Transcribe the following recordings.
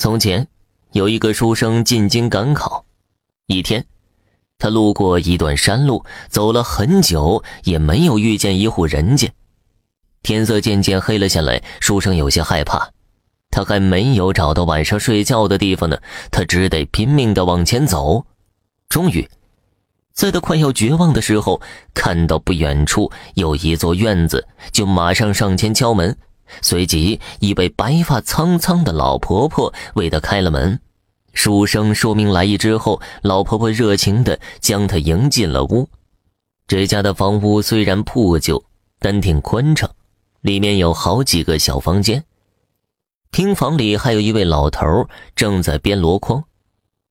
从前，有一个书生进京赶考。一天，他路过一段山路，走了很久也没有遇见一户人家。天色渐渐黑了下来，书生有些害怕。他还没有找到晚上睡觉的地方呢，他只得拼命的往前走。终于，在他快要绝望的时候，看到不远处有一座院子，就马上上前敲门。随即，一位白发苍苍的老婆婆为他开了门。书生说明来意之后，老婆婆热情地将他迎进了屋。这家的房屋虽然破旧，但挺宽敞，里面有好几个小房间。厅房里还有一位老头正在编箩筐。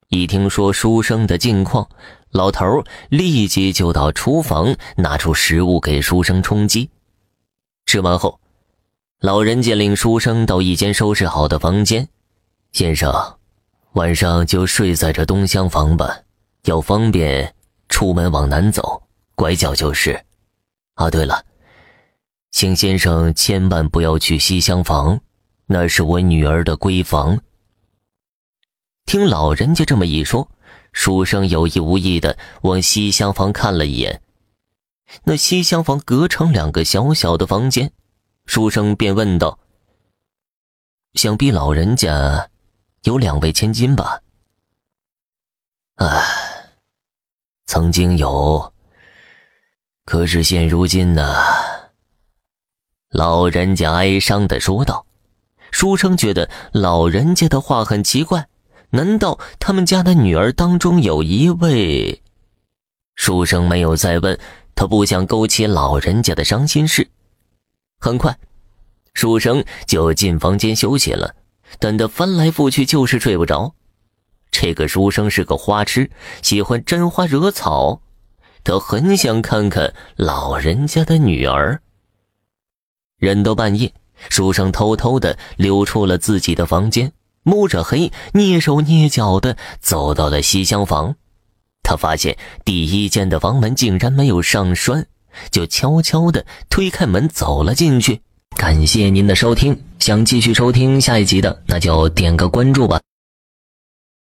一听说书生的近况，老头立即就到厨房拿出食物给书生充饥。吃完后。老人家领书生到一间收拾好的房间，先生，晚上就睡在这东厢房吧，要方便出门往南走，拐角就是。啊，对了，请先生千万不要去西厢房，那是我女儿的闺房。听老人家这么一说，书生有意无意的往西厢房看了一眼，那西厢房隔成两个小小的房间。书生便问道：“想必老人家有两位千金吧？”“唉，曾经有，可是现如今呢？”老人家哀伤的说道。书生觉得老人家的话很奇怪，难道他们家的女儿当中有一位？书生没有再问，他不想勾起老人家的伤心事。很快，书生就进房间休息了，但他翻来覆去就是睡不着。这个书生是个花痴，喜欢沾花惹草，他很想看看老人家的女儿。忍到半夜，书生偷偷的溜出了自己的房间，摸着黑，蹑手蹑脚的走到了西厢房。他发现第一间的房门竟然没有上栓。就悄悄地推开门走了进去。感谢您的收听，想继续收听下一集的，那就点个关注吧。